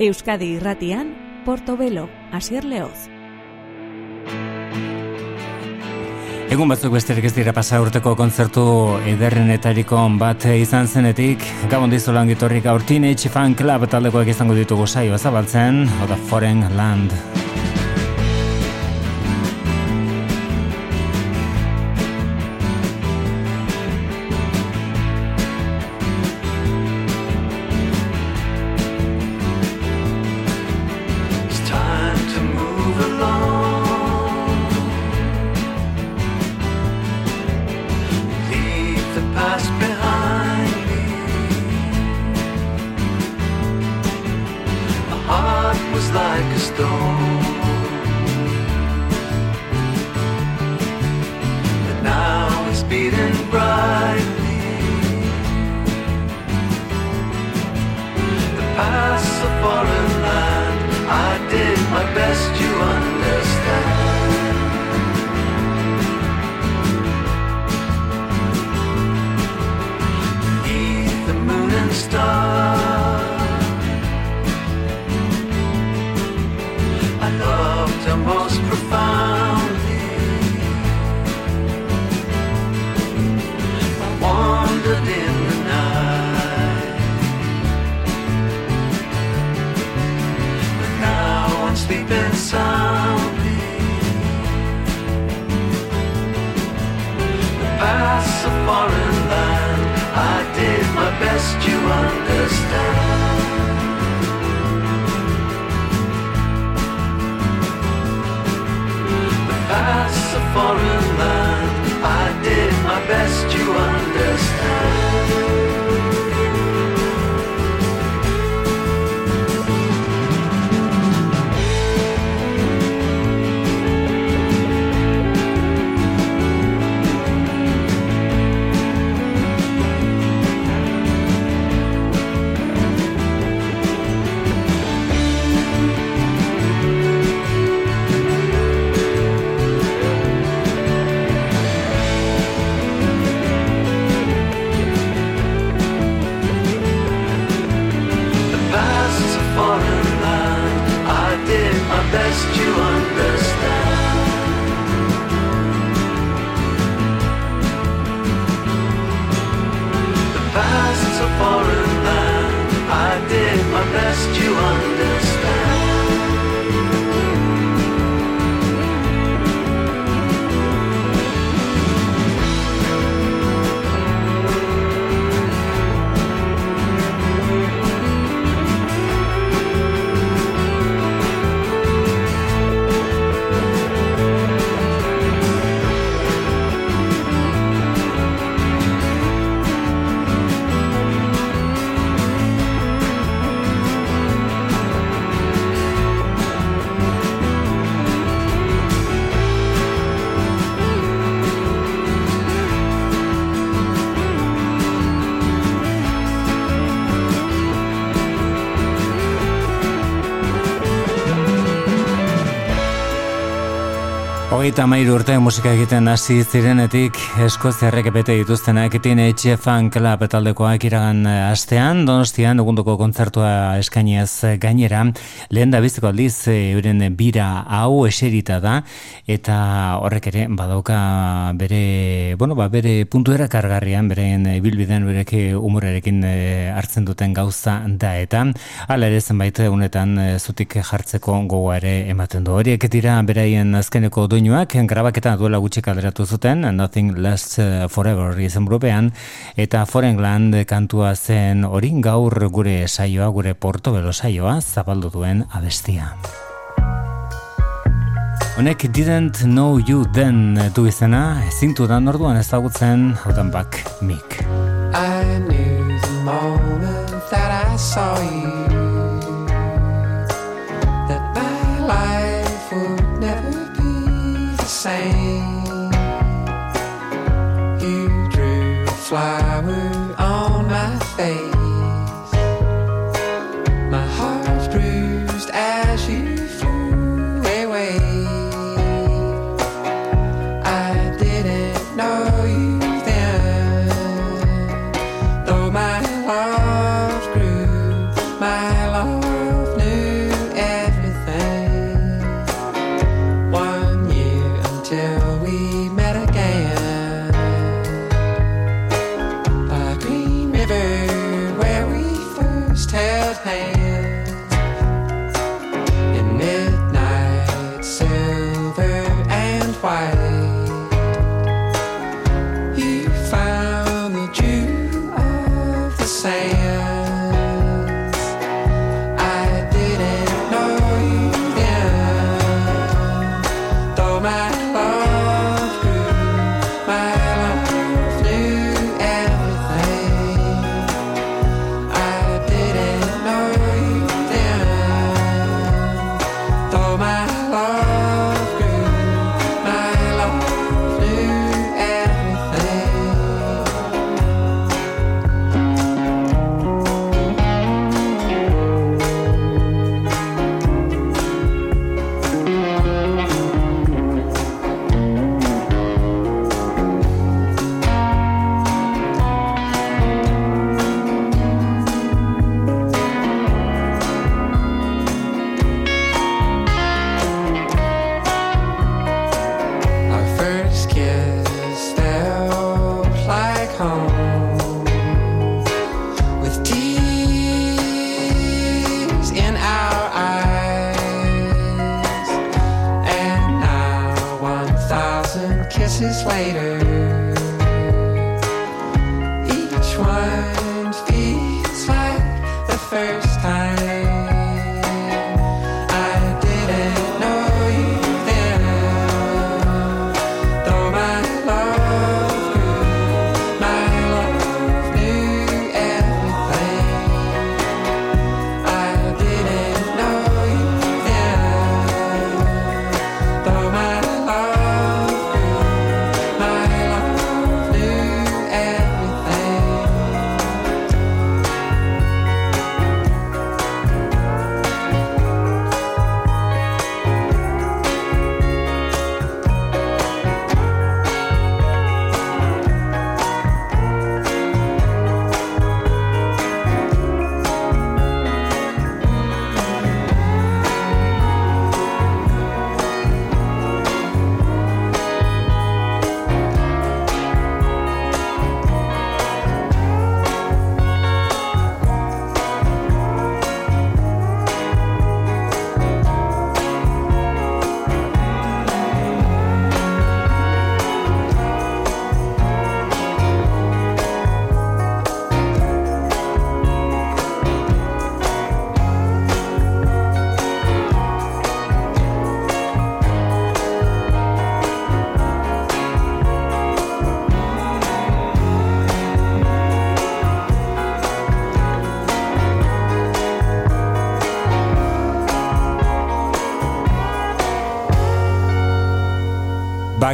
Euskadi Irratian, Portobelo, Asier Leoz. Egun batzuk besterik ez dira pasa urteko kontzertu ederrenetariko bat izan zenetik, gabon dizu lan gitorrik aurtin Fan Club taldekoak izango ditugu saioa zabaltzen, oda Foreign Land. Hogeita mairu urte musika egiten hasi zirenetik eskoziarrek bete dituztenak etxe fan klap etaldekoak iragan eh, astean, donostian dugunduko kontzertua eskainiaz gainera, lehen da biziko aldiz eh, euren bira hau eserita da, eta horrek ere badauka bere, bueno, ba, bere puntuera kargarrian, beren bilbiden bereke umorerekin eh, hartzen duten gauza da, eta. Ala ere zenbait unetan zutik jartzeko gogoa ere ematen du. Horiek dira beraien azkeneko doinu doinuak grabaketa duela gutxi kalderatu zuten Nothing Lasts uh, Forever izen burupean eta Foreign Land kantua zen orin gaur gure saioa gure portobelo saioa zabaldu duen abestia. Honek didn't know you then du izena zintu da norduan ezagutzen hautan bak mik I knew the moment that I saw you fly. world.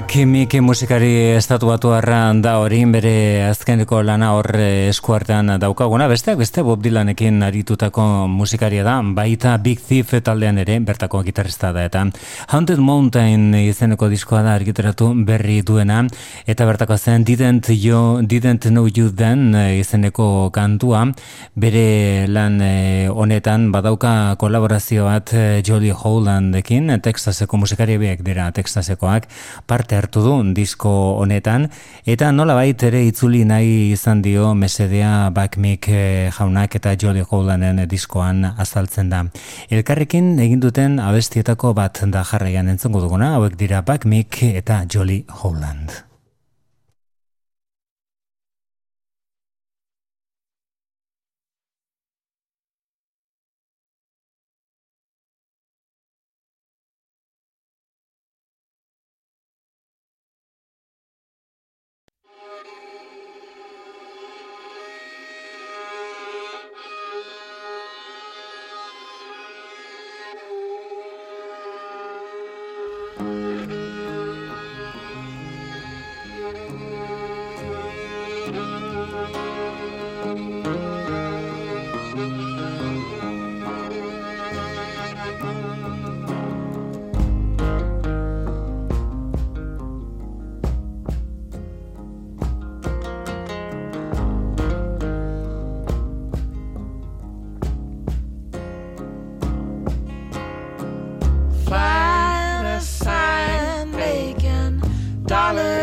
Kimik musikari estatu batu da hori bere azkeneko lana hor eh, eskuartean daukaguna. Besteak beste Bob Dylanekin aritutako musikaria da, baita Big Thief taldean ere, bertako gitarrista da. Eta Haunted Mountain izeneko diskoa da argiteratu berri duena. Eta bertako zen Didn't, you, didn't Know You Then eh, izeneko kantua. Bere lan eh, honetan badauka kolaborazio bat Jolly Hollandekin, Texaseko musikariak dira Texasekoak, parte hartu du disko honetan eta nola bait ere itzuli nahi izan dio mesedea Backmick eh, jaunak eta Jolly Howlanen diskoan azaltzen da. Elkarrekin egin duten abestietako bat da jarraian entzongo duguna, hauek dira Backmick eta Jolly Howland. dollars.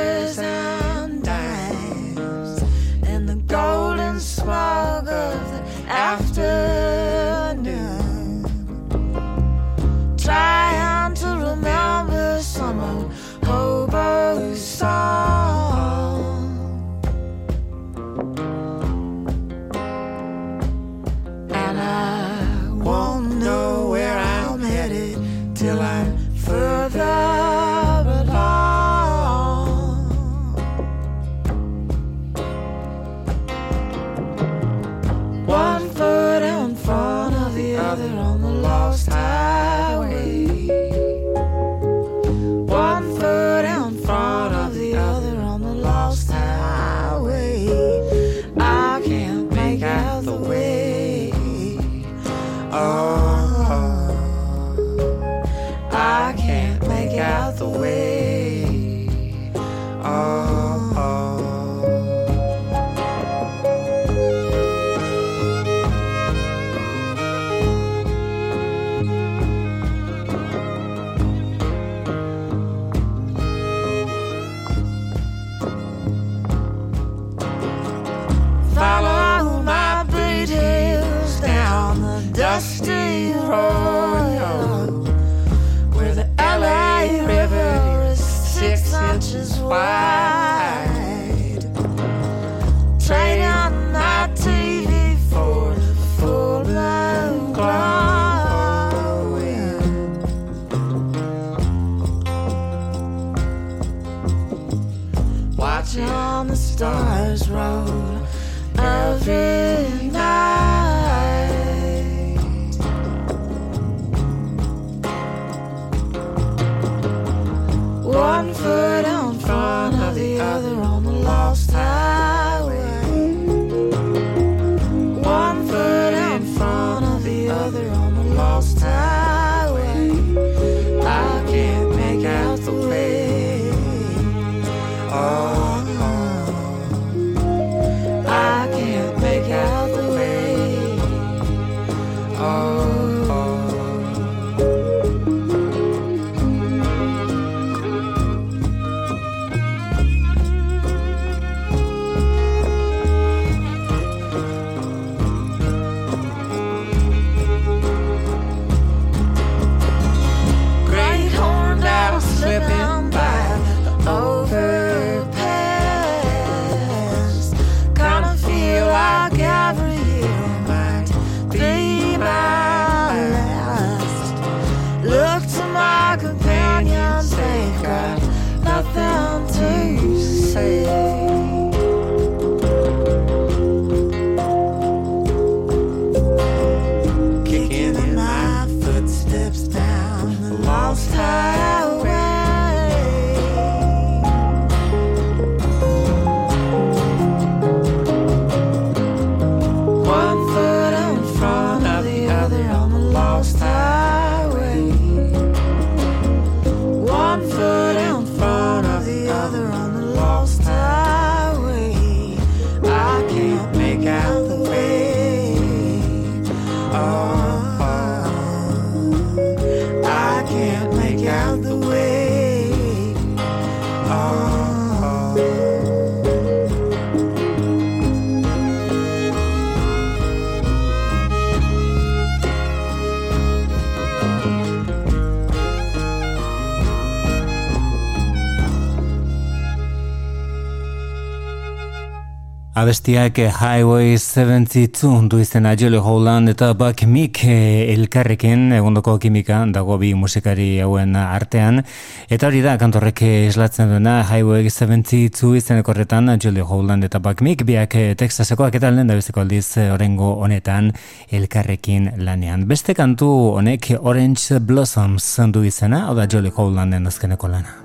Abestiak Highway 72 du izena Jolly Holland eta Buck Mick eh, elkarrekin egondoko kimika dago bi musikari hauen artean eta hori da kantorrek islatzen duena Highway 72 izeneko horretan Jolly Holland eta Buck Mick biak eh, Texasekoak eta lehen da bezeko aldiz eh, orengo honetan elkarrekin lanean. Beste kantu honek Orange Blossoms du izena, hau da Jolly Hollanden azkeneko lana.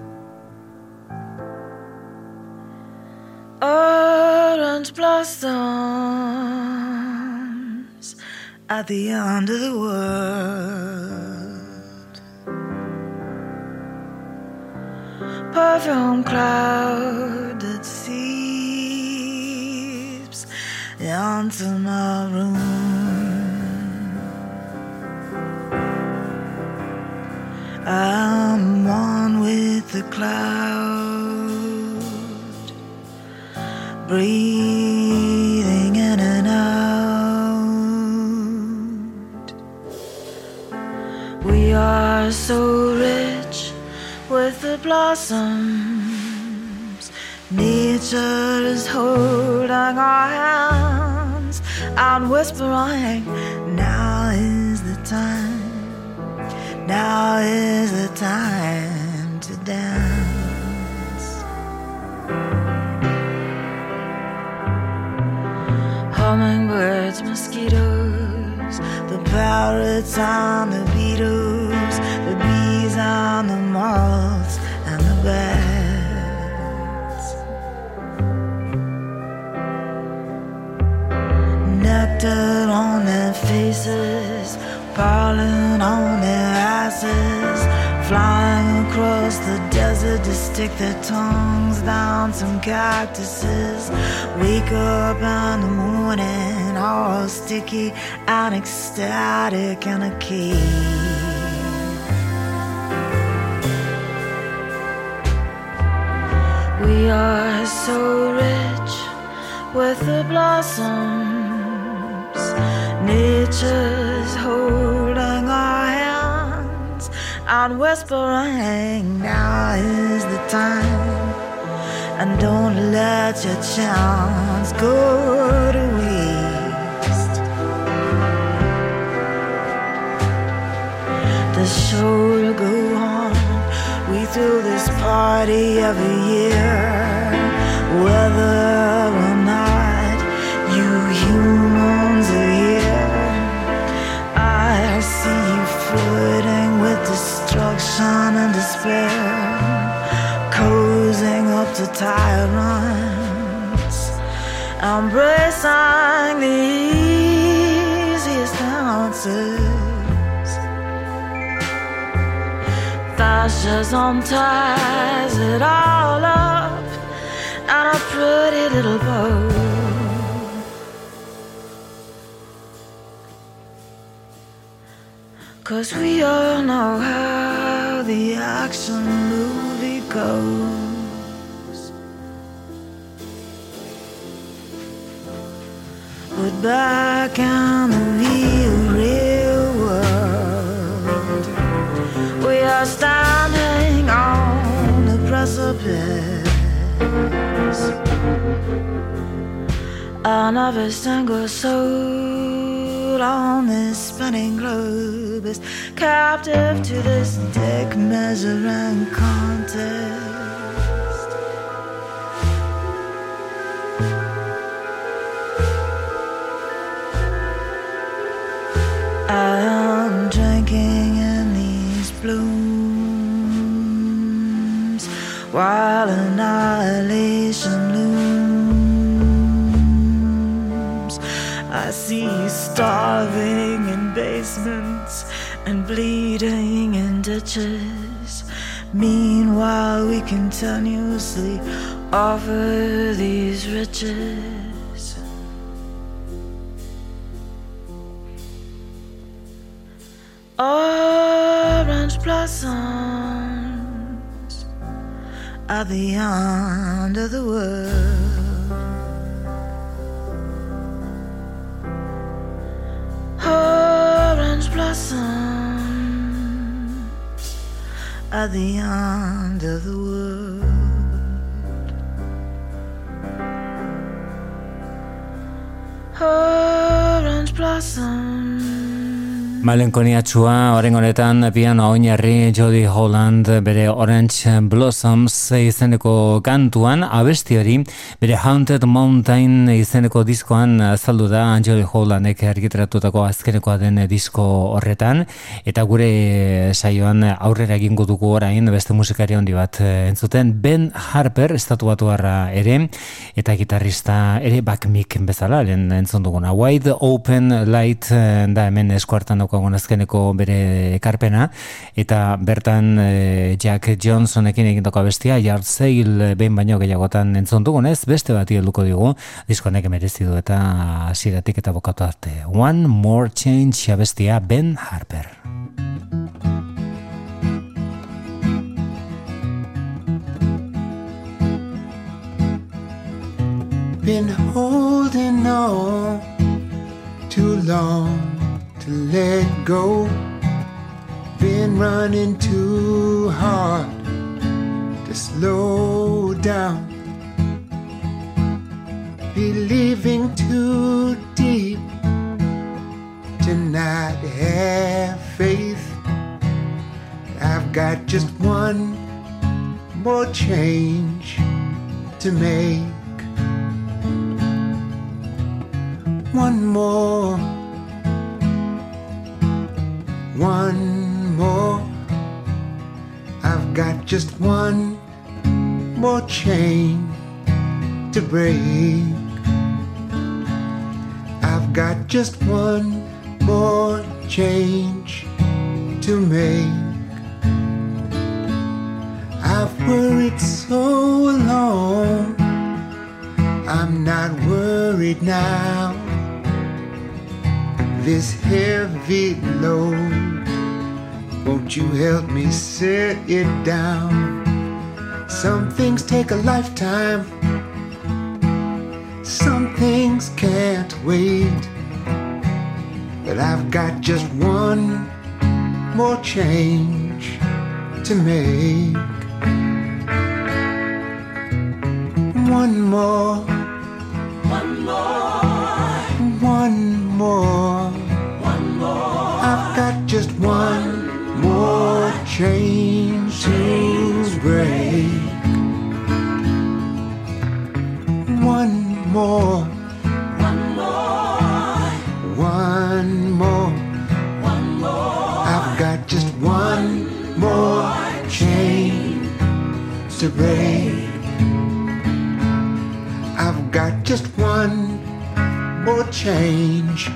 Orange blossoms at the end of the world. Perfume cloud that seeps into my room. I'm one with the cloud breathing in and out. We are so rich with the blossoms. Nature is holding our hands and whispering, Now is the time, now is the time to dance. Hummingbirds, mosquitoes, the parrots and the beetles, the bees and the moths and the bats. Nectar on their faces, pollen on their asses, flying across the desert to stick their tongues down some cactuses. Wake up in the morning, all sticky and ecstatic and a cave. We are so rich with the blossoms. Nature's holding our hands and whispering, Now is the time. And don't let your chance go to waste. The show will go on. We throw this party every year. quiet Blossoms at the end of the world. Malenkoniatxua, oren honetan, piano oinarri Jody Holland bere Orange Blossoms izeneko kantuan, abesti hori, bere Haunted Mountain izeneko diskoan azaldu da Jody Hollandek argiteratutako azkenekoa den disko horretan, eta gure saioan aurrera egingo dugu orain beste musikari handi bat entzuten, Ben Harper, estatu batu ere, eta gitarrista ere bakmik bezala, lehen entzun duguna. Wide Open Light da hemen eskuartan daukagun azkeneko bere ekarpena. Eta bertan e, Jack Johnsonekin egin doka bestia Yard Sale behin baino gehiagotan entzun dugunez beste bati helduko digu diskonek merezi du eta hasieratik eta bokatu arte. One More Change abestia Ben Harper. Been holding on too long to let go. Been running too hard to slow down. Believing too deep to not have faith. I've got just one more change to make. One more one more. I've got just one more chain to break. I've got just one more change to make. I've worried so long, I'm not worried now. This heavy load won't you help me set it down? Some things take a lifetime, some things can't wait. But I've got just one more change to make. One more. One more. One more. One more. I've got just one chains to break. One more. One more. One more. One more. I've got just one more chain to break. I've got just one more change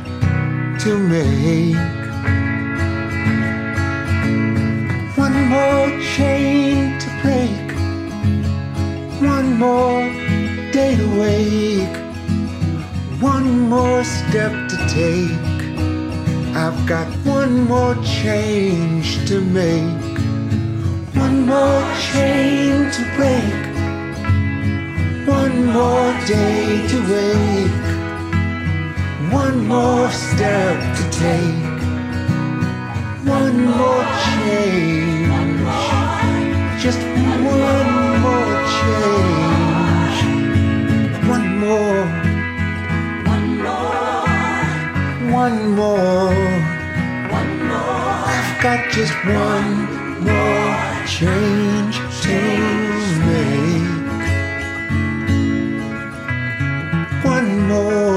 to make. More chain to break, one more day to wake, one more step to take. I've got one more change to make, one more chain to break, one more day to wake, one more step to take, one more change, just one more change, one more, one more, one more. I've got just one more change to make. One more.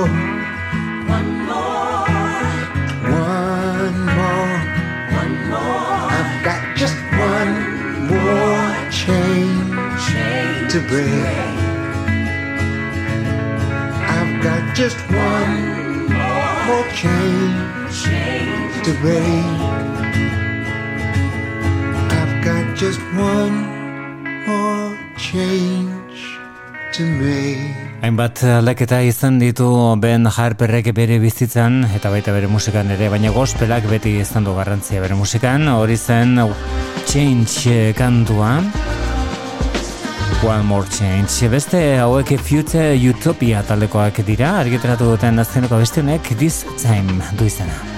To break. I've got just one more change to break. I've got just one more change to make. Hainbat aldaketa izan ditu Ben Harperrek bere bizitzan eta baita bere musikan ere, baina gospelak beti izan du garrantzia bere musikan, hori zen Change kantua. One More Change. Beste hauek Future Utopia taldekoak dira, argitaratu duten azkeneko beste honek This Time du izena.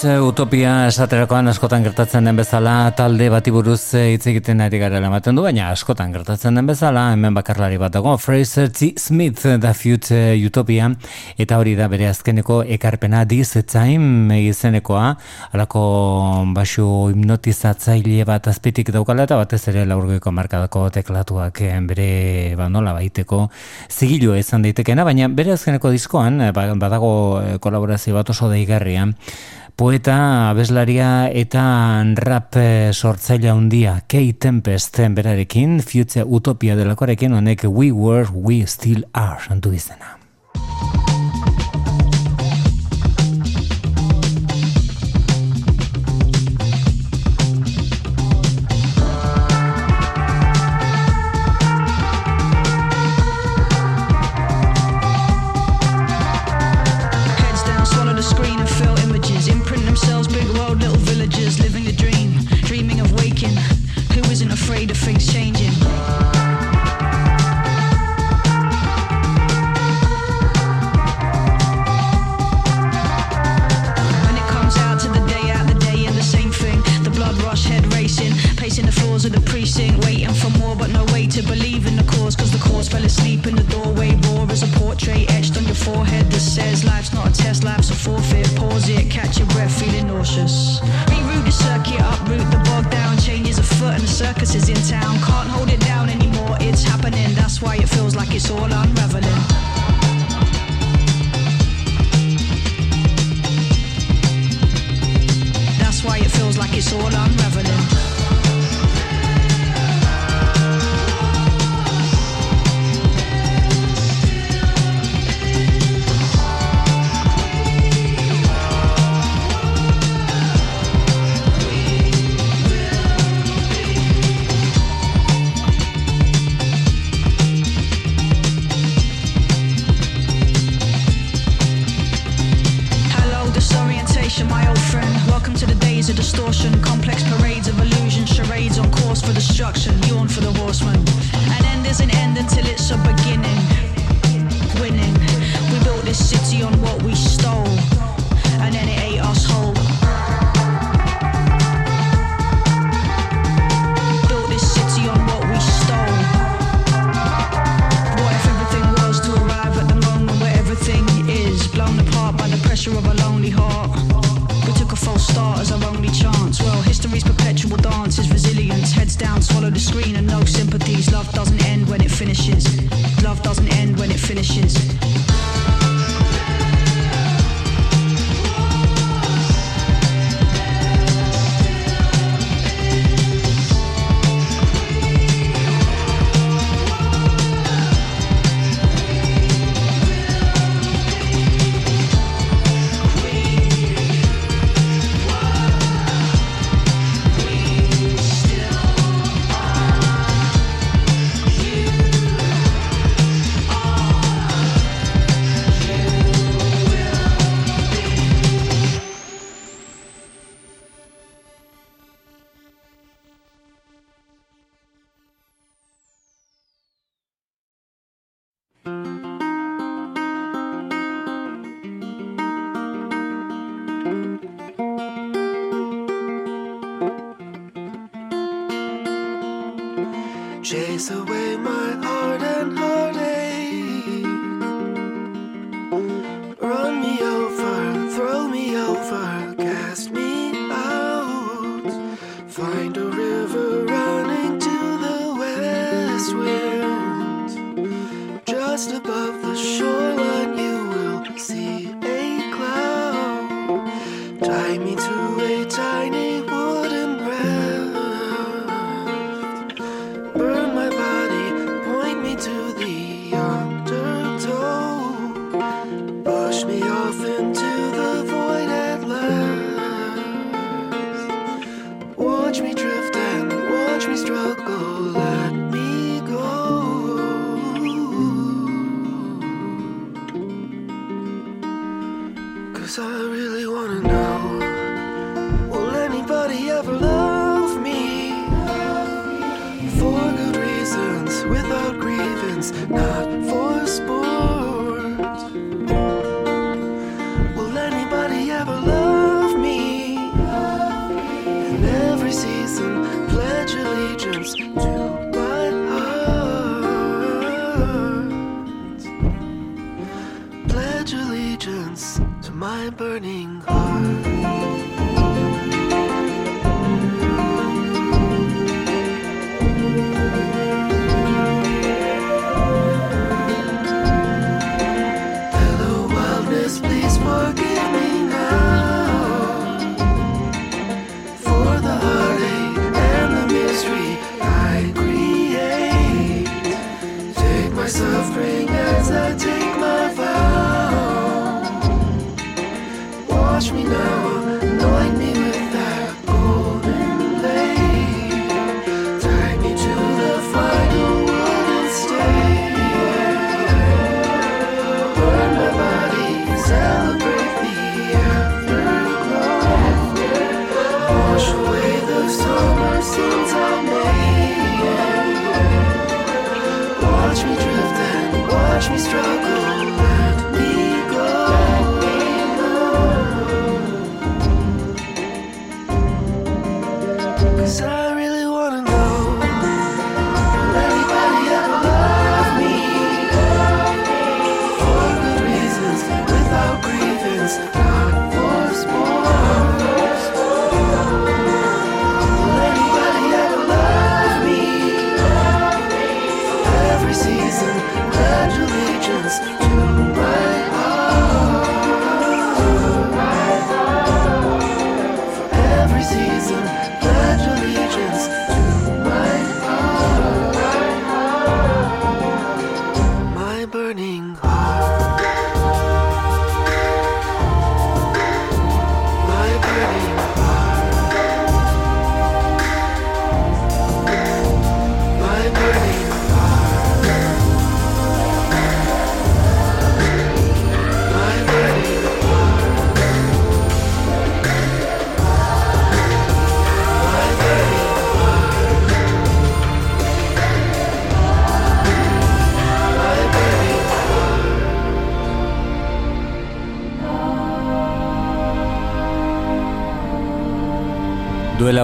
Future Utopia esaterakoan askotan gertatzen den bezala talde bati buruz eh, hitz egiten ari gara ematen du, baina askotan gertatzen den bezala hemen bakarlari bat dago Fraser T. Smith da Future Utopia eta hori da bere azkeneko ekarpena This Time izenekoa alako basu hipnotizatzaile bat azpitik daukala eta batez ere laurgoiko markadako teklatuak eh, bere ba, nola baiteko zigilua izan daitekena, baina bere azkeneko diskoan eh, ba, badago kolaborazio bat oso daigarria poeta, abeslaria eta rap eh, sortzaile handia Kate Tempest berarekin, Future Utopia delakoarekin honek We Were, We Still Are, antu izena.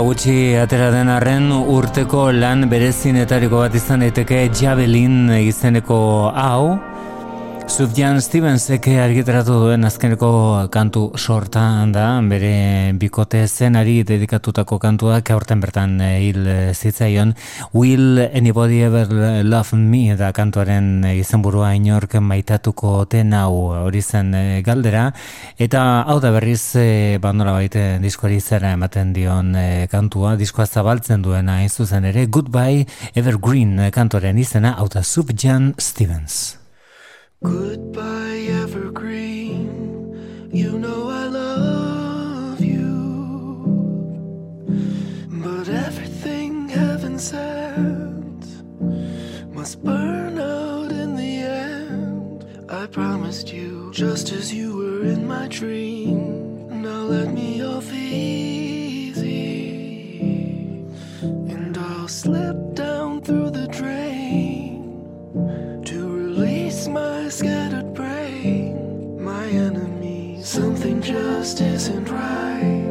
Gutxi atera den arren urteko lan berezinetariko bat izan daiteke Javelin izeneko hau Sufjan Stevensek argitaratu duen azkeneko kantu sorta da, bere bikote zenari dedikatutako kantuak aurten bertan eh, hil zitzaion. Will anybody ever love me da kantuaren izenburua inork maitatuko ten hau hori zen eh, galdera. Eta hau da berriz e, bandola baite diskoari zera ematen dion kantua, diskoa zabaltzen duena zuzen ere, Goodbye Evergreen kantuaren izena, hau da Sufjan Stevens. Goodbye, evergreen. You know I love you. But everything heaven sent must burn out in the end. I promised you, just as you were in my dream. Now let me off easy, and I'll slip down through the drain scattered brain, my enemy. Something just isn't right.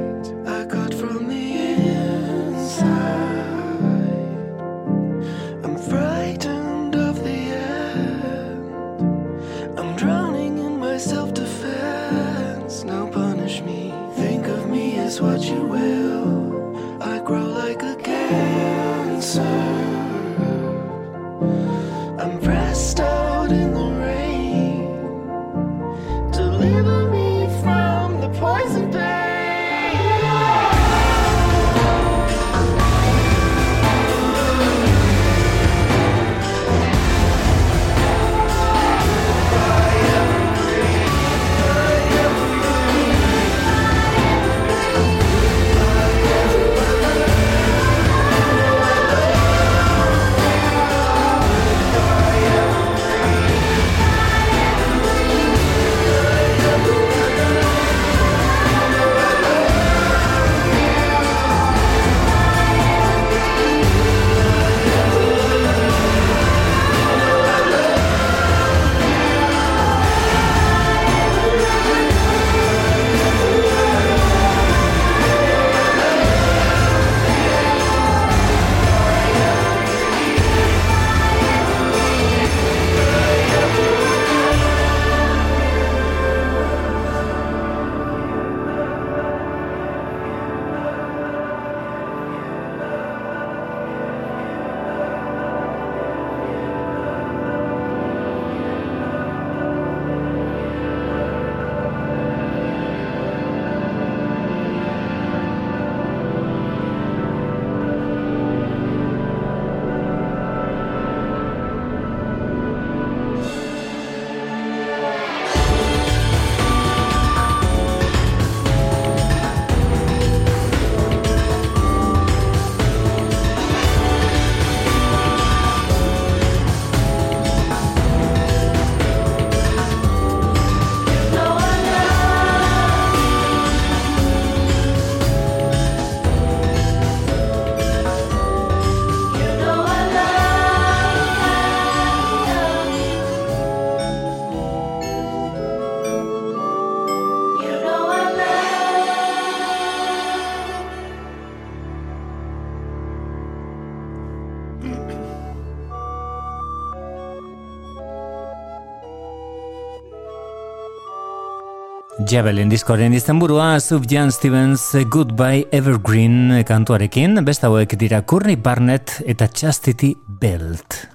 Javelin diskoren izenburua Subjan Stevens Goodbye Evergreen kantuarekin, besta hauek dira Courtney Barnett eta Chastity Belt.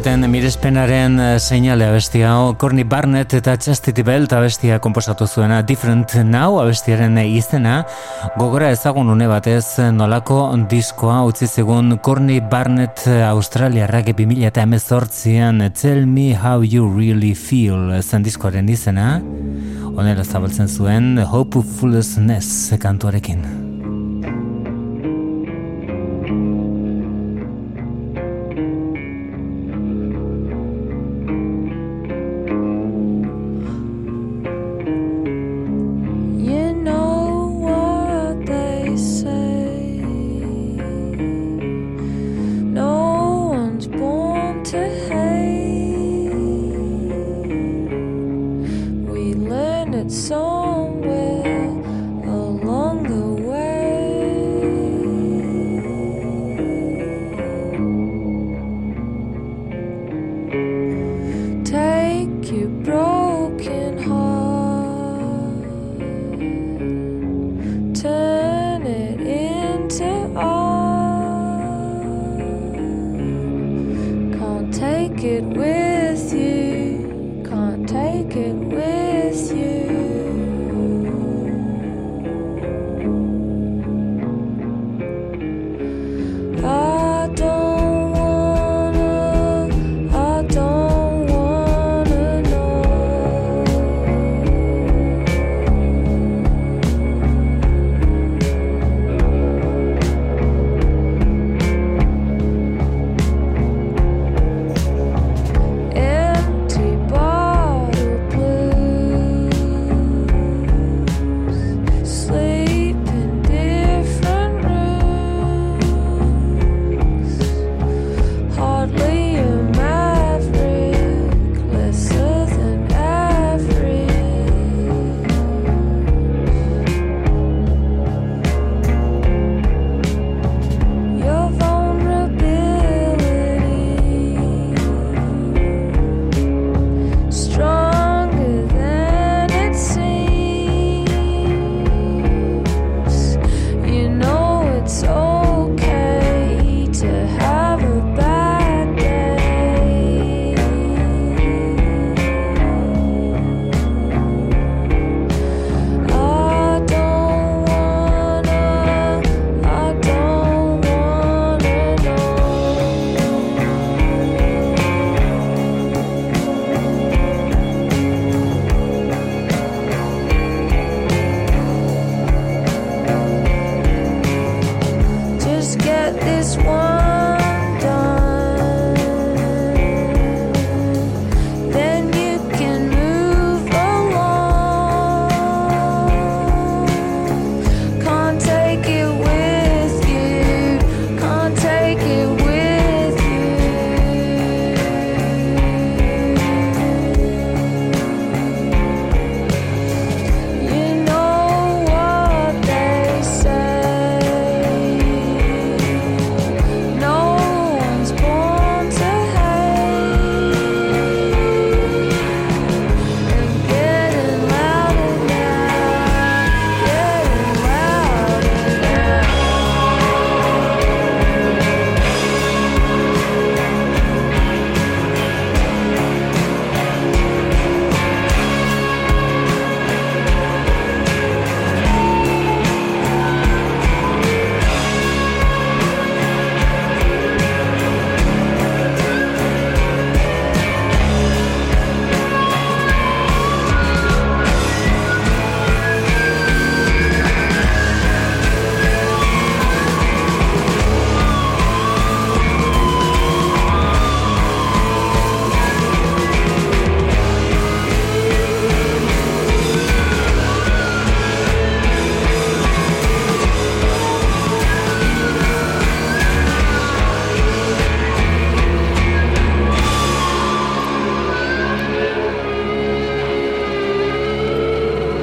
Dioten mirespenaren eh, seinale abestia hau. Corny Barnett eta Chastity Belt abestia komposatu zuena Different Now abestiaren izena. Gogora ezagun une batez nolako diskoa utzi zegun Corny Barnett Australiarrak 2000 eta emezortzian Tell Me How You Really Feel zen diskoaren izena. Onera zabaltzen zuen Hopefulness kantuarekin.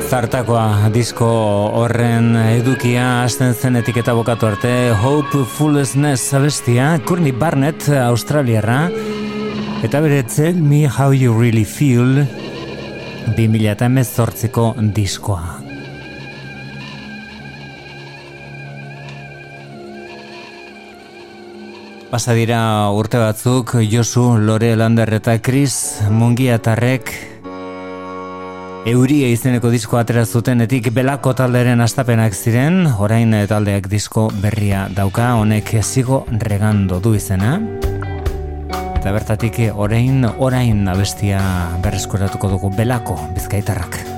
Zartakoa disko horren edukia hasten zen etiketa bokatu arte Hopefulness abestia Courtney Barnett Australiarra. Eta bere Tell Me How You Really Feel 2018ko diskoa. Pasa dira urte batzuk Josu Lore Lander eta Chris Mungiatarrek Euria izeneko disko atera zutenetik belako talderen astapenak ziren, orain taldeak disko berria dauka, honek zigo regando du izena. Eta bertatik orain, orain abestia berreskuratuko dugu belako bizkaitarrak.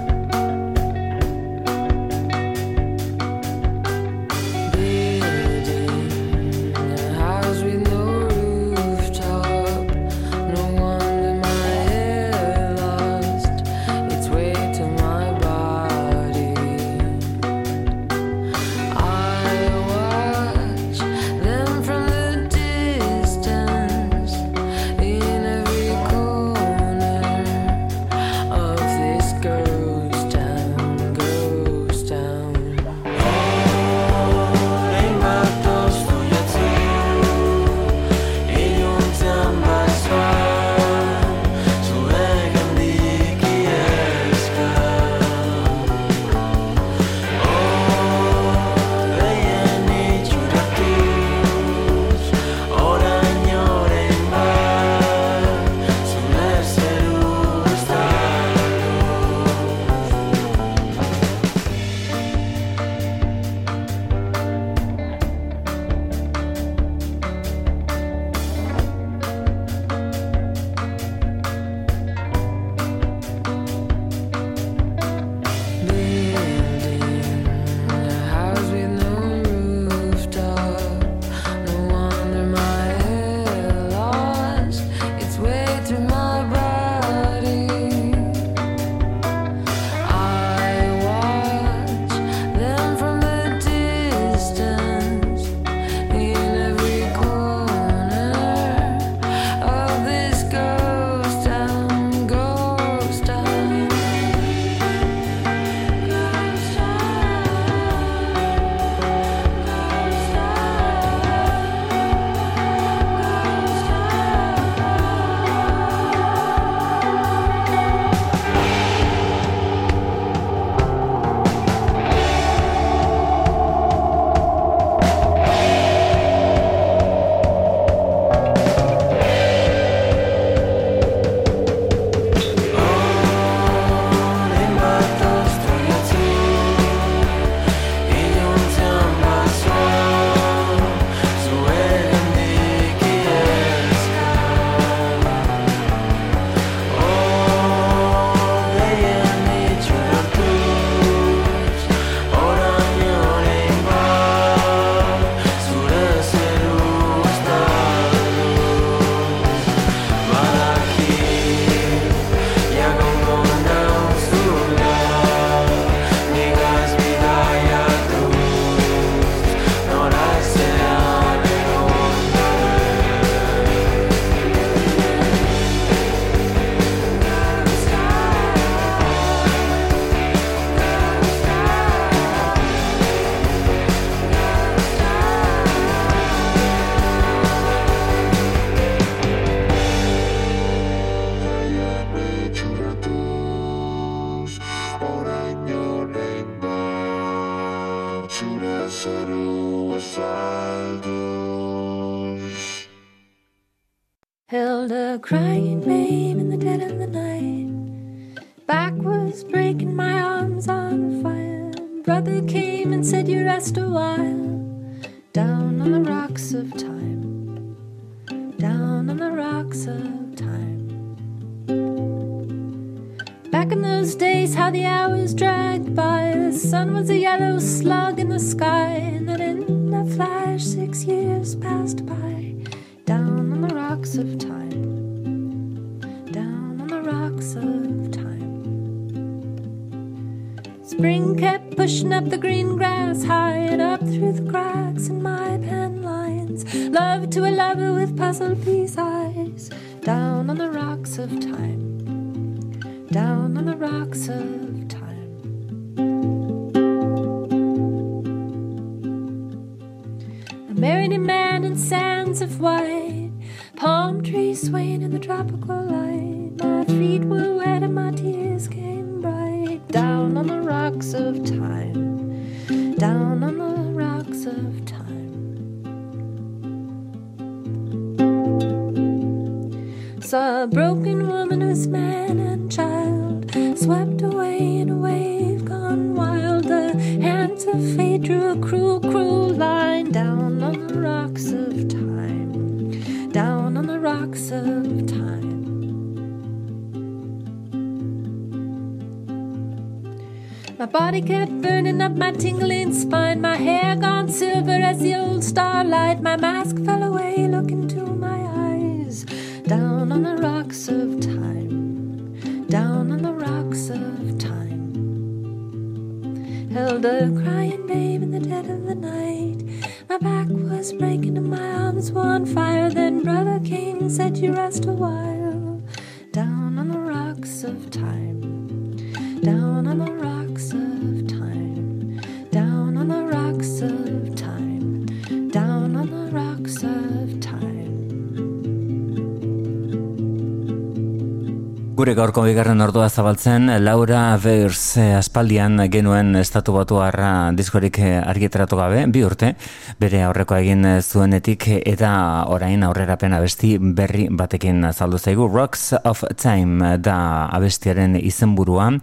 gaurko bigarren ordua zabaltzen, Laura Beers eh, aspaldian genuen estatu batuarra diskorik eh, argiteratu gabe, bi urte, bere aurreko egin eh, zuenetik eh, eta orain aurrera pena abesti berri batekin azaldu zaigu. Rocks of Time eh, da abestiaren izenburua.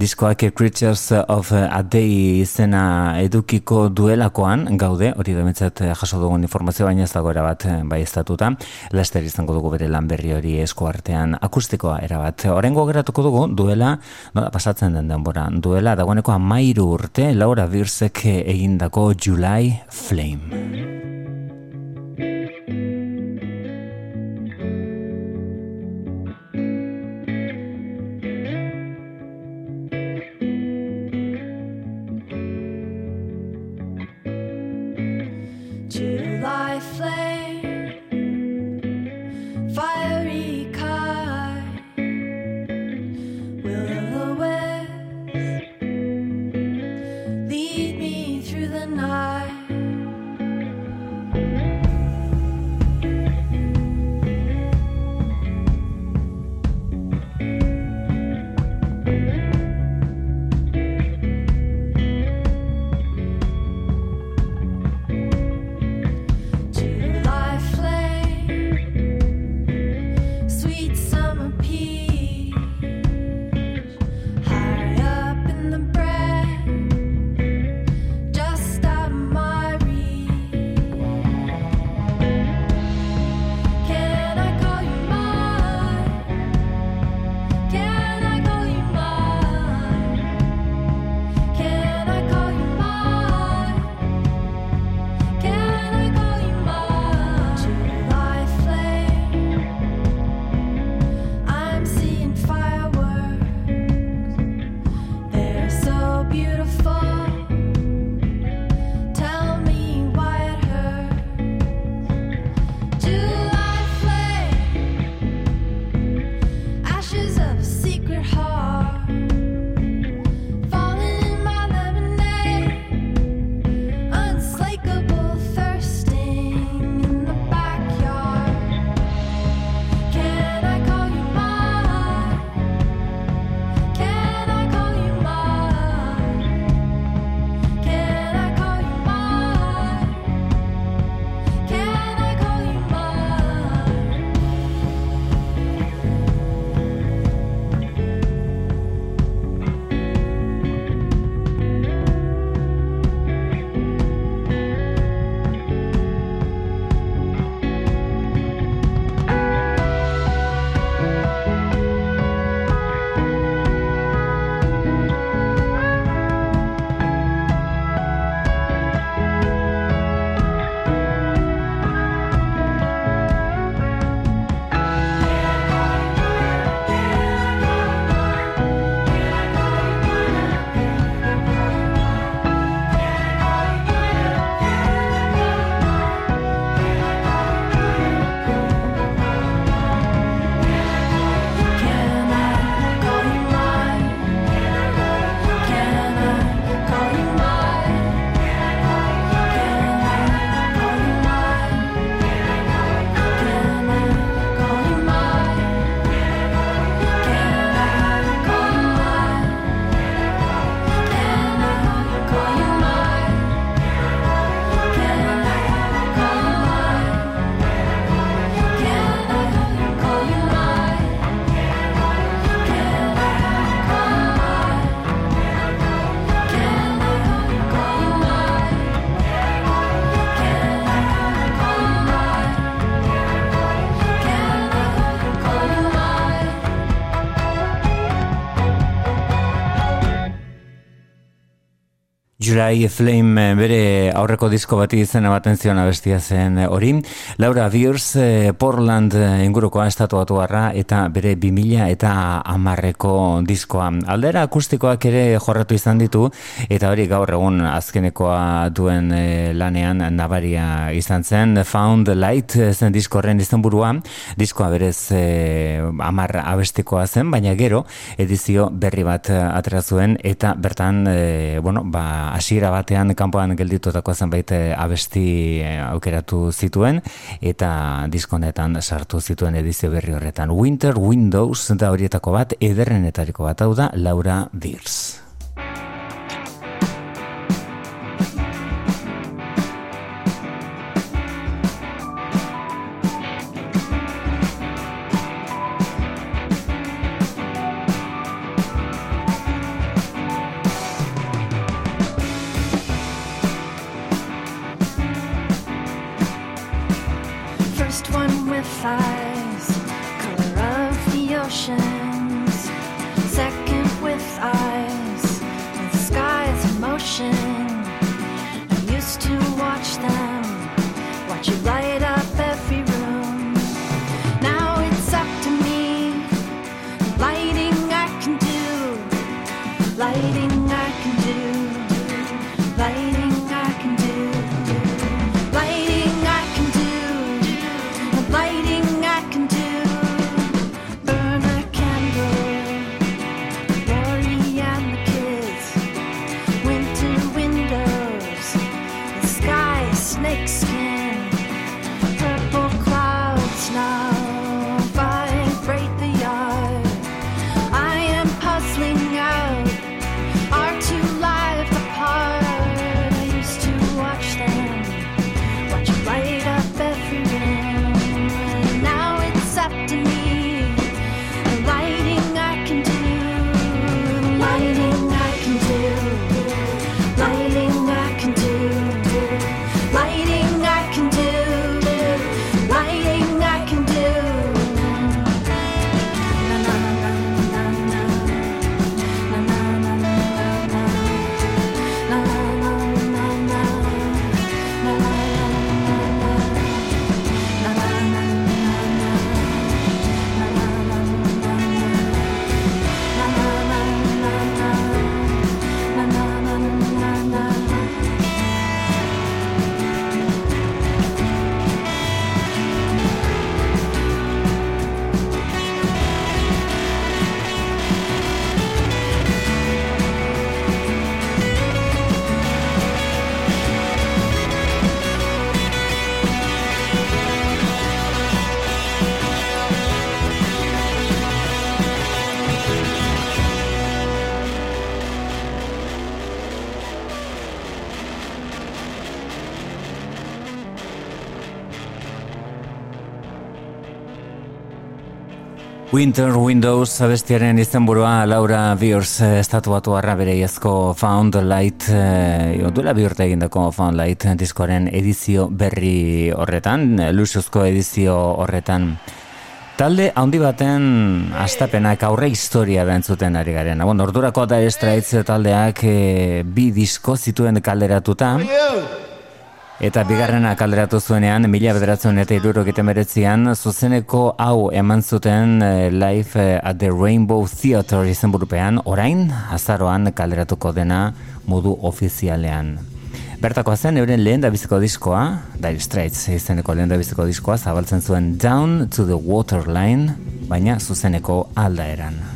Diskoak Creatures of a Day izena edukiko duelakoan gaude hori demetzat jaso dugun informazio baina ez dago erabat bai estatuta. Laster izango dugu bere lan berri hori esko artean akustikoa erabat. Orain geratuko dugu duela no, pasatzen den denbora duela dagoeneko amairu urte Laura Birsek egindako July Flame. man. July Flame eh, bere aurreko disko bati izena baten zion abestia zen eh, hori. Laura Beers, eh, Portland ingurukoa estatuatu harra eta bere 2000 eta amarreko diskoa. Aldera akustikoak ere jorratu izan ditu eta hori gaur egun azkenekoa duen lanean nabaria izan zen. Found Light zen izan burua. Diskoa berez amar abestikoa zen, baina gero edizio berri bat aterazuen eta bertan, bueno, ba, hasiera batean kanpoan gelditutako zenbait eh, abesti eh, aukeratu zituen eta diskonetan sartu zituen edizio berri horretan Winter Windows da horietako bat ederrenetariko bat hau da Laura Beers. Winter Windows abestiaren izenburua Laura Beers eh, estatuatu arra bere Found Light e, duela bi urte egindako Found Light diskoaren edizio berri horretan, lusuzko edizio horretan. Talde handi baten astapenak aurre historia da entzuten ari garen. Bon, ordurako da estraitz taldeak e, bi disko zituen kalderatuta. Eta bigarrena kalderatu zuenean, mila bederatzen eta iruro beretzian, zuzeneko hau eman zuten uh, live uh, at the Rainbow Theater burupean, orain, azaroan kalderatuko dena modu ofizialean. Bertako zen, euren lehen da biziko diskoa, Dire Straits izeneko lehen da biziko diskoa, zabaltzen zuen Down to the Waterline, baina zuzeneko aldaeran.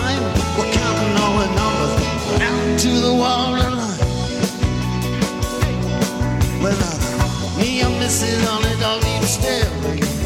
to the wall and well, uh, me, I'm missing on the dog, even.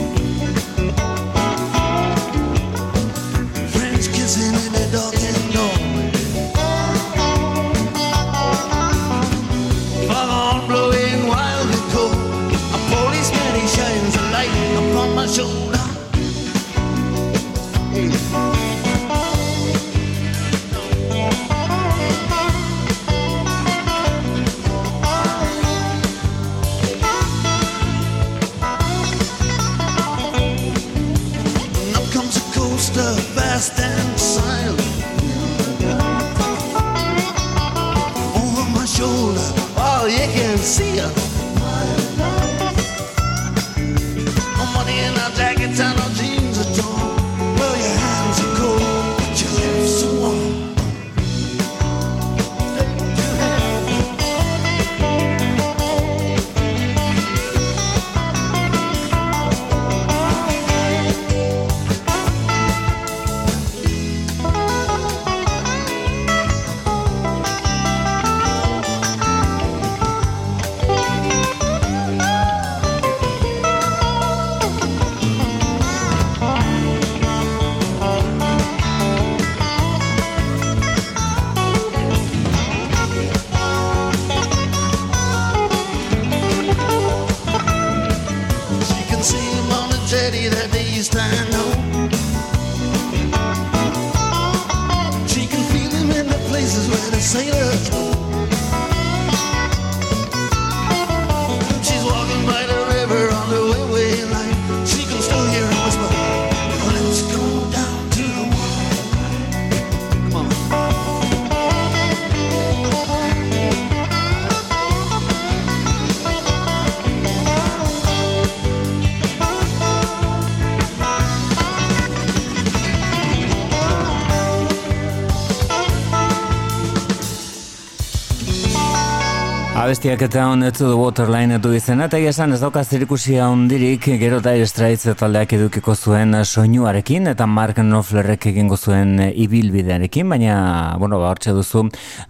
Abestiak eta honetu du waterline du izena, eta esan ez dauka zirikusia ondirik gero da estraitz taldeak edukiko zuen soinuarekin, eta Mark Knopflerrek egingo zuen ibilbidearekin, baina, bueno, ba, hortxe duzu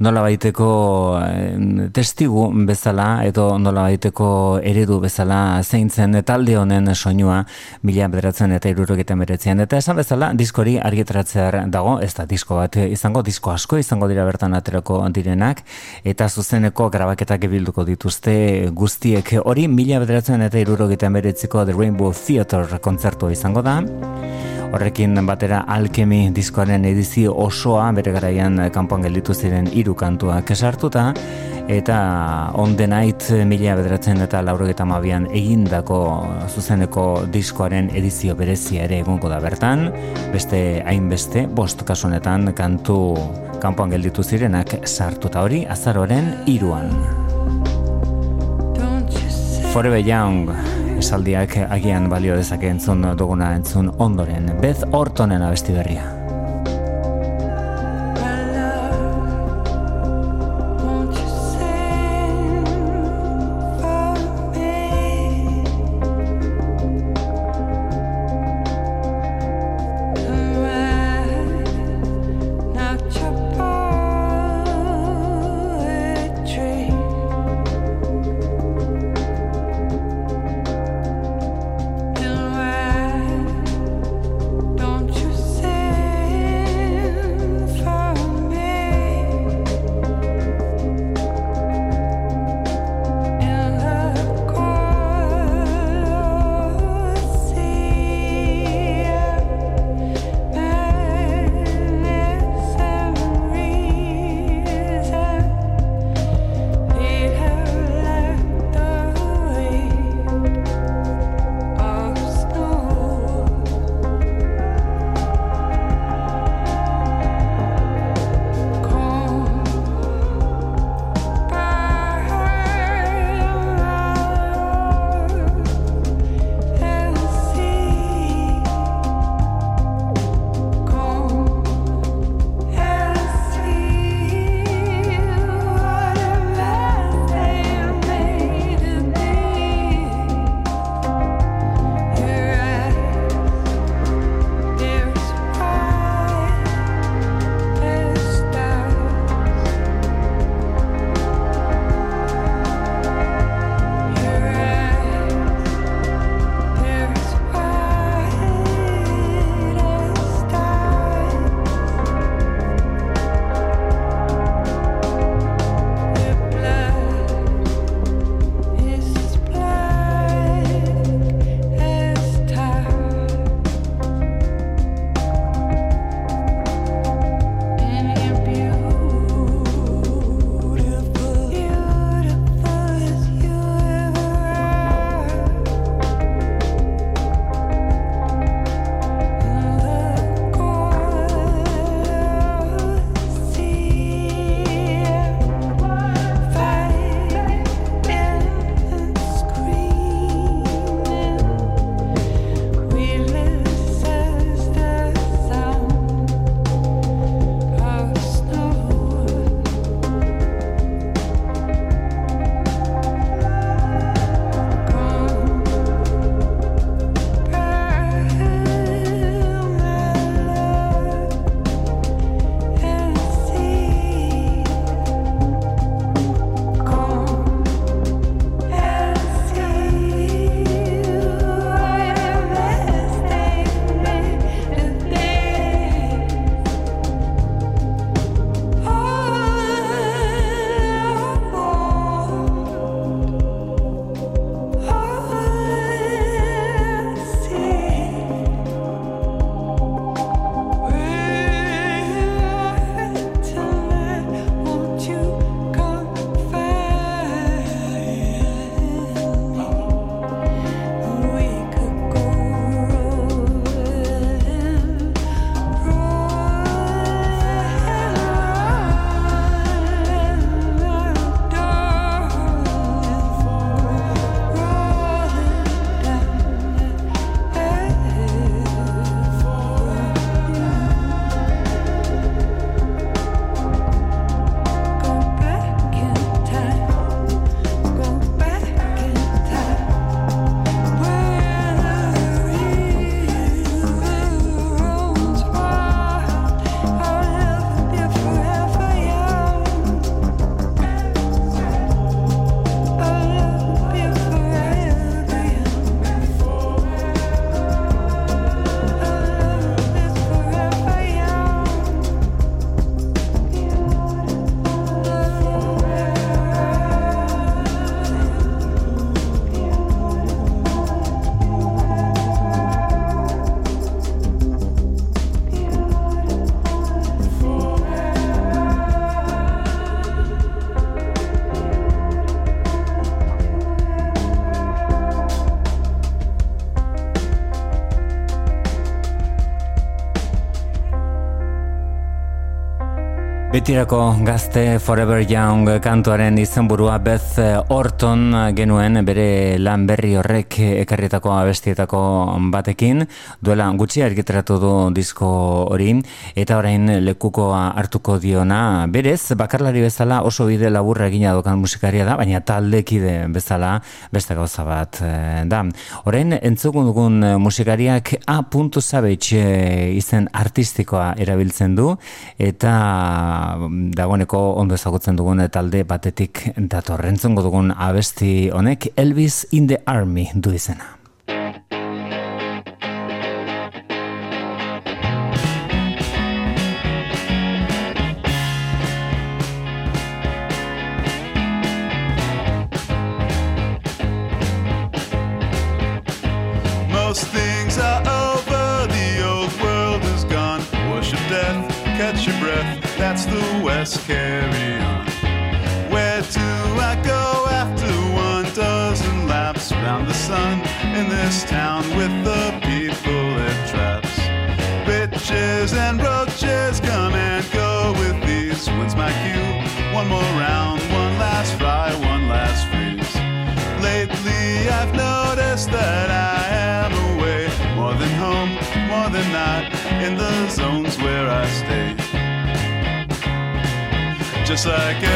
nola baiteko testigu bezala, edo nola baiteko eredu bezala zeintzen talde honen soinua mila bederatzen eta irurogetan beretzean, eta esan bezala diskori argitratzear dago, ez da disko bat izango, disko asko izango dira bertan aterako direnak, eta zuzeneko grabaketa ebilduko dituzte guztiek. Hori mila bederatzen eta irurogetan beretziko The Rainbow Theater kontzertua izango da. Horrekin batera Alchemy diskoaren edizio osoa bere garaian kanpoan gelditu ziren hiru kantuak esartuta eta On The Night mila bederatzen eta laurogeta mabian egindako zuzeneko diskoaren edizio berezia ere egongo da bertan beste hainbeste bost kasunetan kantu kanpoan gelditu zirenak sartuta hori azaroren iruan. Forever Young esaldiak agian balio dezake entzun duguna entzun ondoren Beth Ortonen abesti berria. Betirako gazte Forever Young kantuaren izenburua Beth Orton genuen bere lan berri horrek ekarrietako abestietako batekin. Duela gutxi argiteratu du disko hori eta orain lekuko hartuko diona. Berez bakarlari bezala oso bide laburra egina dokan musikaria da baina taldekide bezala beste gauza bat eh, da. Orain entzugun dugun musikariak A. Savage eh, izen artistikoa erabiltzen du eta dagoeneko ondo ezagutzen dugun talde batetik datorrentzongo dugun abesti honek Elvis in the Army du izena. Just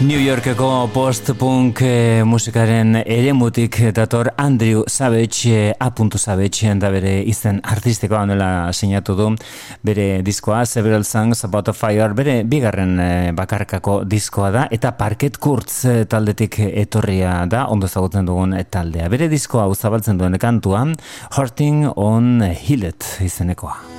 New Yorkeko post-punk eh, musikaren ere dator Andrew Savage, eh, A. Savage, da bere izen artistikoa nela sinatu du, bere diskoa, Several Songs About a Fire, bere bigarren eh, bakarkako diskoa da, eta Parket Kurtz taldetik etorria da, ondo zagutzen dugun taldea. Bere diskoa uzabaltzen duen kantua, Hurting on Hillet izenekoa.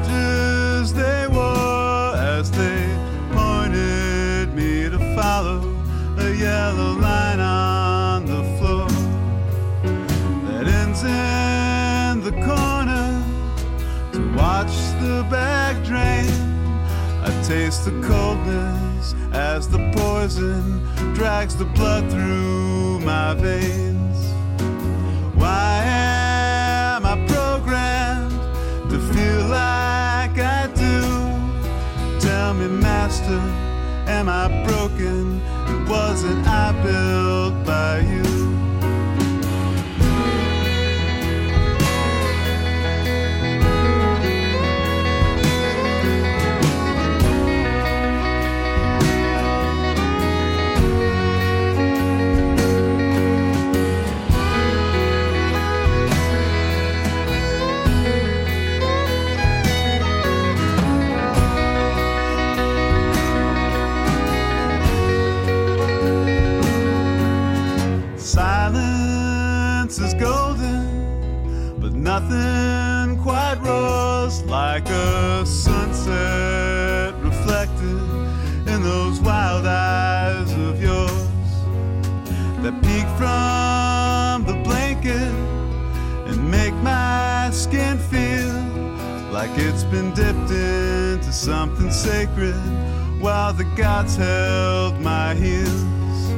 Badges they wore as they pointed me to follow a yellow line on the floor that ends in the corner to watch the bag drain. I taste the coldness as the poison drags the blood through my veins. Master, am I broken? Wasn't I built by you? Like it's been dipped into something sacred while the gods held my heels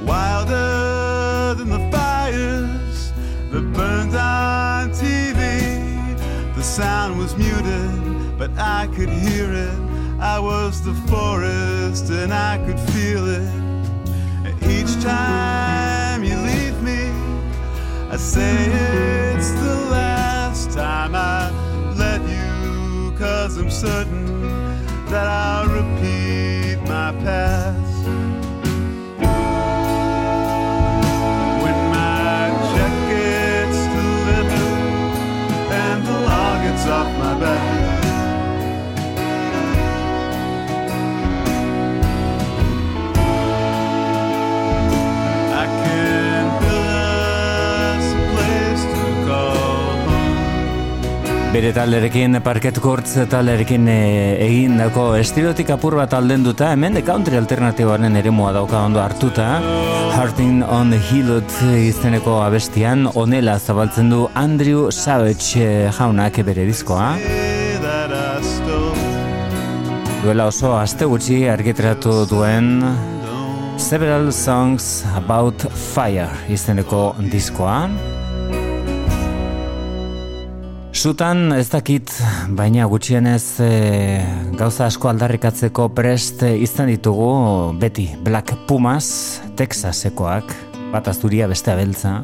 wilder than the fires that burned on TV. The sound was muted, but I could hear it. I was the forest and I could feel it. And each time you leave me, I say it's the last time I I'm certain that I'll repeat my past. When my check gets delivered and the law gets off my back. Bere talderekin, parket gortz talderekin e, egindako estilotik apur bat aldenduta, hemen de country alternatiboaren eremua dauka ondo hartuta, Hearting on the Hillot izeneko abestian, onela zabaltzen du Andrew Savage eh, jaunak bere diskoa. Duela oso aste gutxi argitratu duen Several Songs About Fire izeneko diskoa. Sutan ez dakit, baina gutxienez e, gauza asko aldarrikatzeko prest izan ditugu beti Black Pumas, Texasekoak, bat azuria beste abeltza,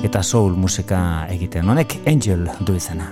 eta soul musika egiten. Honek Angel du izena.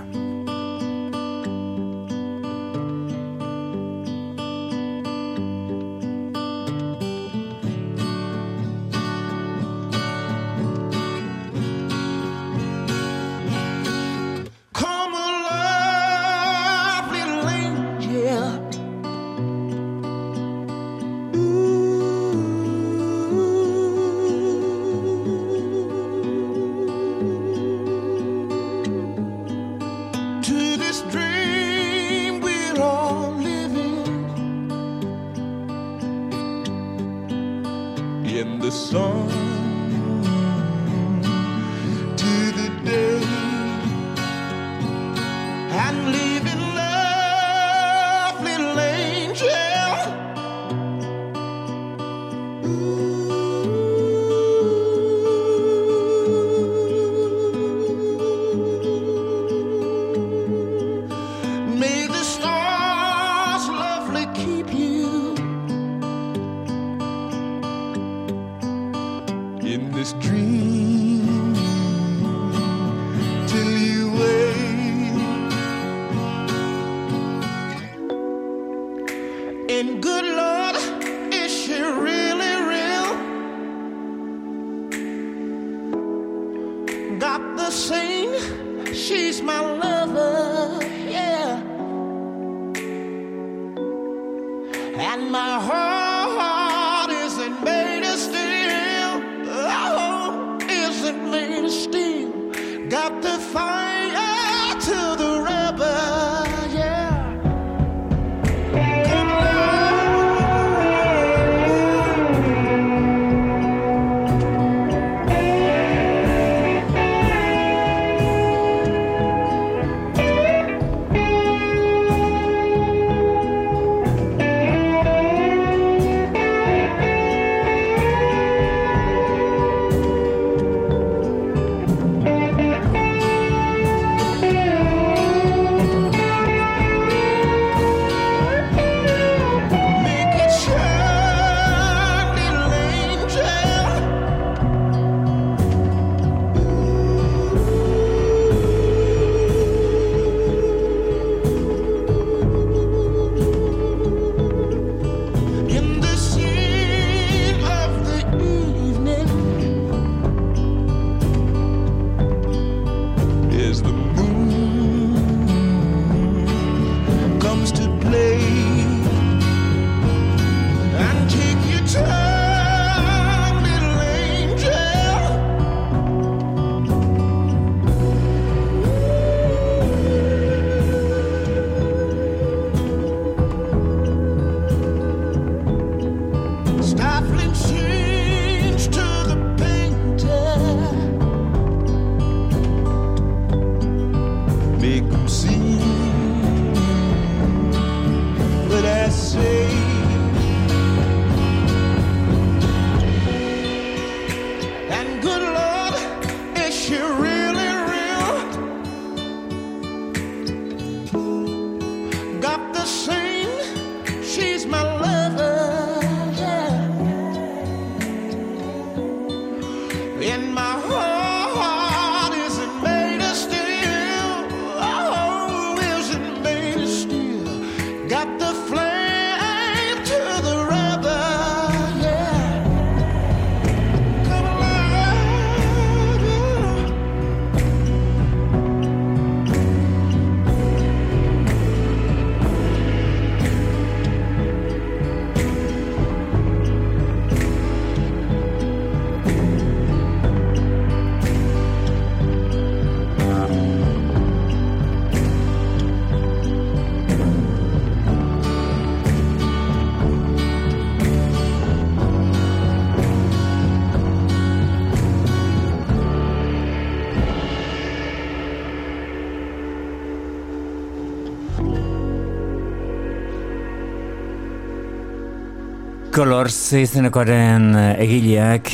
Colors izenekoaren egileak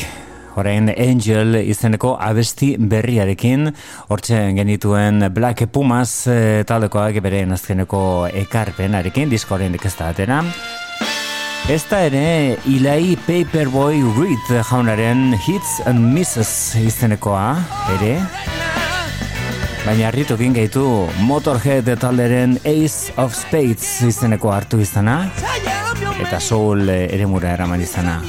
orain Angel izeneko abesti berriarekin. Hortxe genituen Black Pumas e, taldekoak bere azkeneko ekarpenarekin diskoaren da atera Ez da ere Ilai Paperboy Reed jaunaren Hits and Misses izenekoa ere. Baina harritu gaitu Motorhead talderen Ace of Spades izeneko hartu izana eta soul eh, ere mura eraman izana.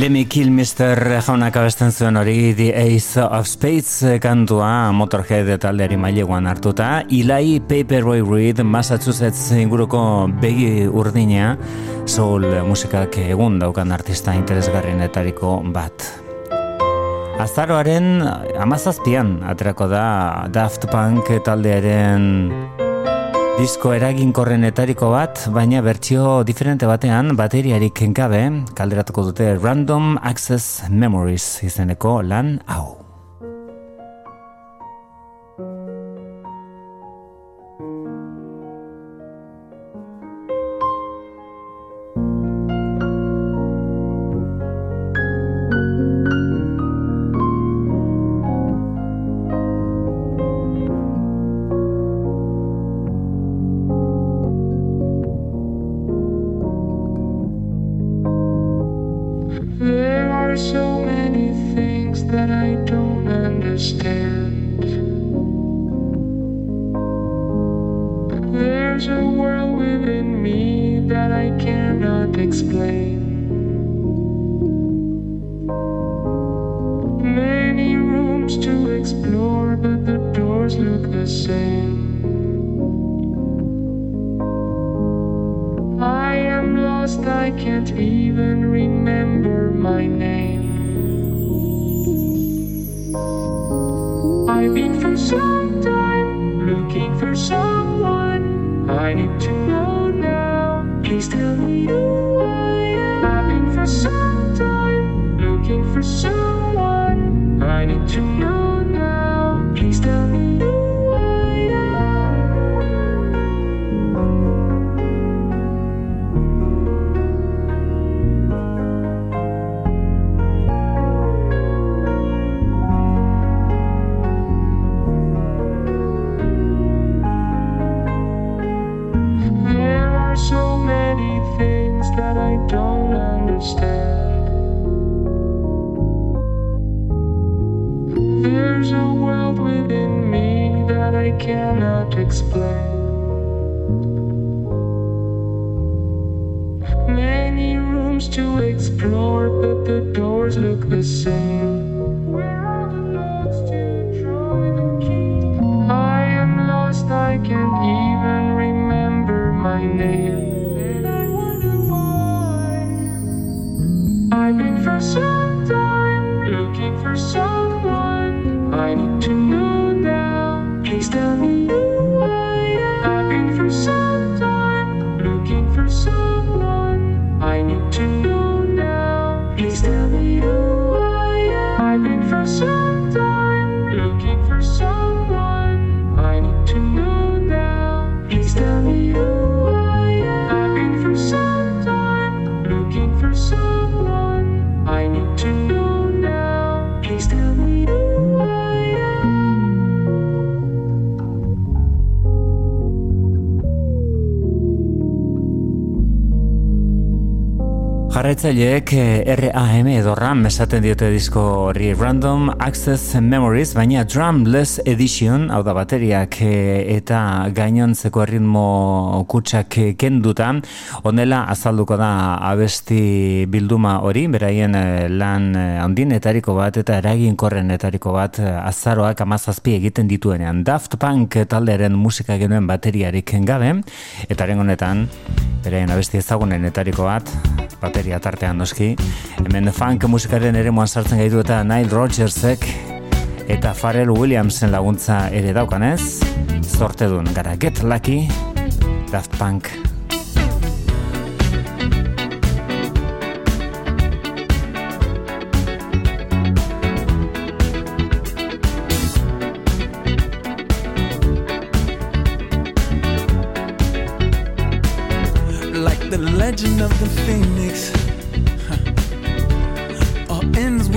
Lemmy Kilmister jaunak abesten zuen hori The Ace of Spades kantua Motorhead taldeari maileguan hartuta. Eli Paperboy Reed Massachusetts inguruko begi urdina soul musikak egun daukan artista interesgarrienetariko bat. Azaroaren amazazpian aterako da Daft Punk taldearen Disko eraginkorrenetariko bat, baina bertsio diferente batean bateriarik kenkabe, kalderatuko dute Random Access Memories izeneko lan hau. Jarraitzaileek eh, RAM edo RAM esaten diote disko horri Random Access Memories, baina Drumless Edition, hau da bateriak eh, eta gainontzeko ritmo kutsak kenduta, onela azalduko da abesti bilduma hori, beraien eh, lan handinetariko bat eta eraginkorrenetariko bat azaroak amazazpi egiten dituenean. Daft Punk taldearen musika genuen bateriarik gabe, eta honetan, beraien abesti ezagunenetariko bat, bateria tartean noski. Hemen funk musikaren ere moan sartzen gaitu eta Nile Rodgersek eta Pharrell Williamsen laguntza ere daukanez. Zorte duen gara Get Lucky, Daft Punk. Legend of the phoenix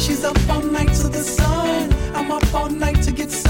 She's up all night to the sun. I'm up all night to get sun.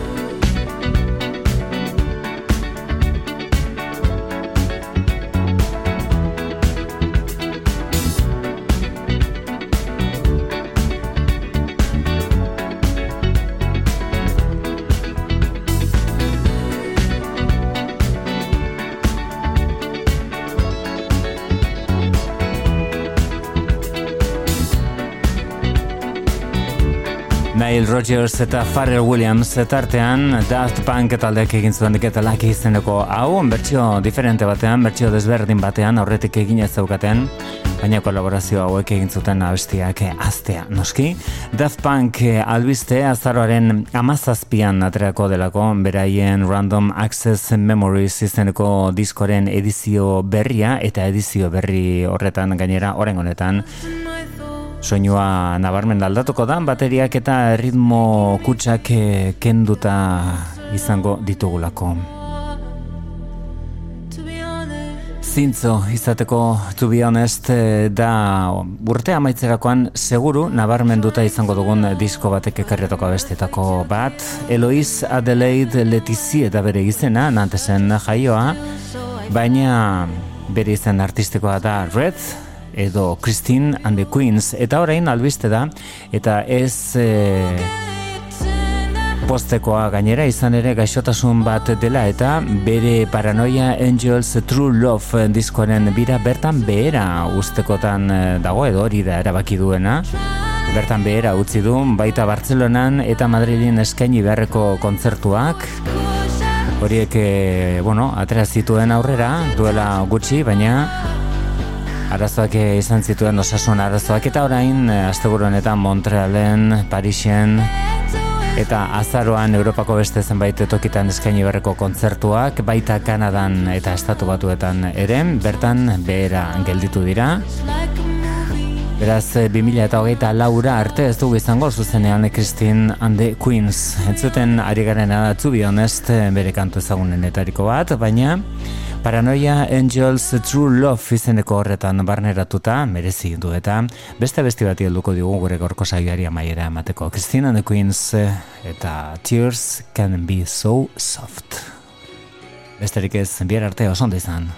Rodgers eta Pharrell Williams tartean Daft Punk taldeak egin zuen diketa laki izeneko hau, bertsio diferente batean, bertsio desberdin batean, aurretik egin ez zaukaten, baina kolaborazio hauek egin zuten abestiak aztea, noski. Daft Punk albiste azaroaren amazazpian aterako delako, beraien Random Access Memories izeneko diskoren edizio berria, eta edizio berri horretan gainera, oren honetan, soinua nabarmen aldatuko da, bateriak eta ritmo kutsak eh, kenduta izango ditugulako. Zintzo izateko to be honest eh, da urte amaitzerakoan seguru nabarmenduta izango dugun disko batek ekarretoko bestetako bat Eloiz Adelaide Letizie eta bere izena nantesen jaioa baina bere izen artistikoa da Red edo Christine and the Queens. Eta orain albiste da eta ez e, postekoa gainera izan ere gaixotasun bat dela eta bere Paranoia Angels True Love diskoaren bira bertan behera ustekotan e, dago edo hori da erabaki duena. Bertan behera utzi du baita Bartzelonan eta Madrilin eskaini beharreko kontzertuak. Horiek, e, bueno, atera zituen aurrera duela gutxi, baina arazoak izan zituen osasun arazoak eta orain eh, asteburu honetan Montrealen, Parisen eta azaroan Europako beste zenbait tokitan eskaini berreko kontzertuak baita Kanadan eta Estatu Batuetan ere bertan behera gelditu dira Beraz, 2000 eh, eta hogeita laura arte ez dugu izango zuzenean Christine and the Queens. Entzuten ari garen adatzu bi honest eh, bere kantu ezagunenetariko bat, baina Paranoia Angels True Love izeneko horretan barneratuta merezi du eta beste besti bati helduko digu gure gorko saioari amaiera emateko. Christina and the Queens eh, eta Tears Can Be So Soft. Besterik ez, biar arte oso izan.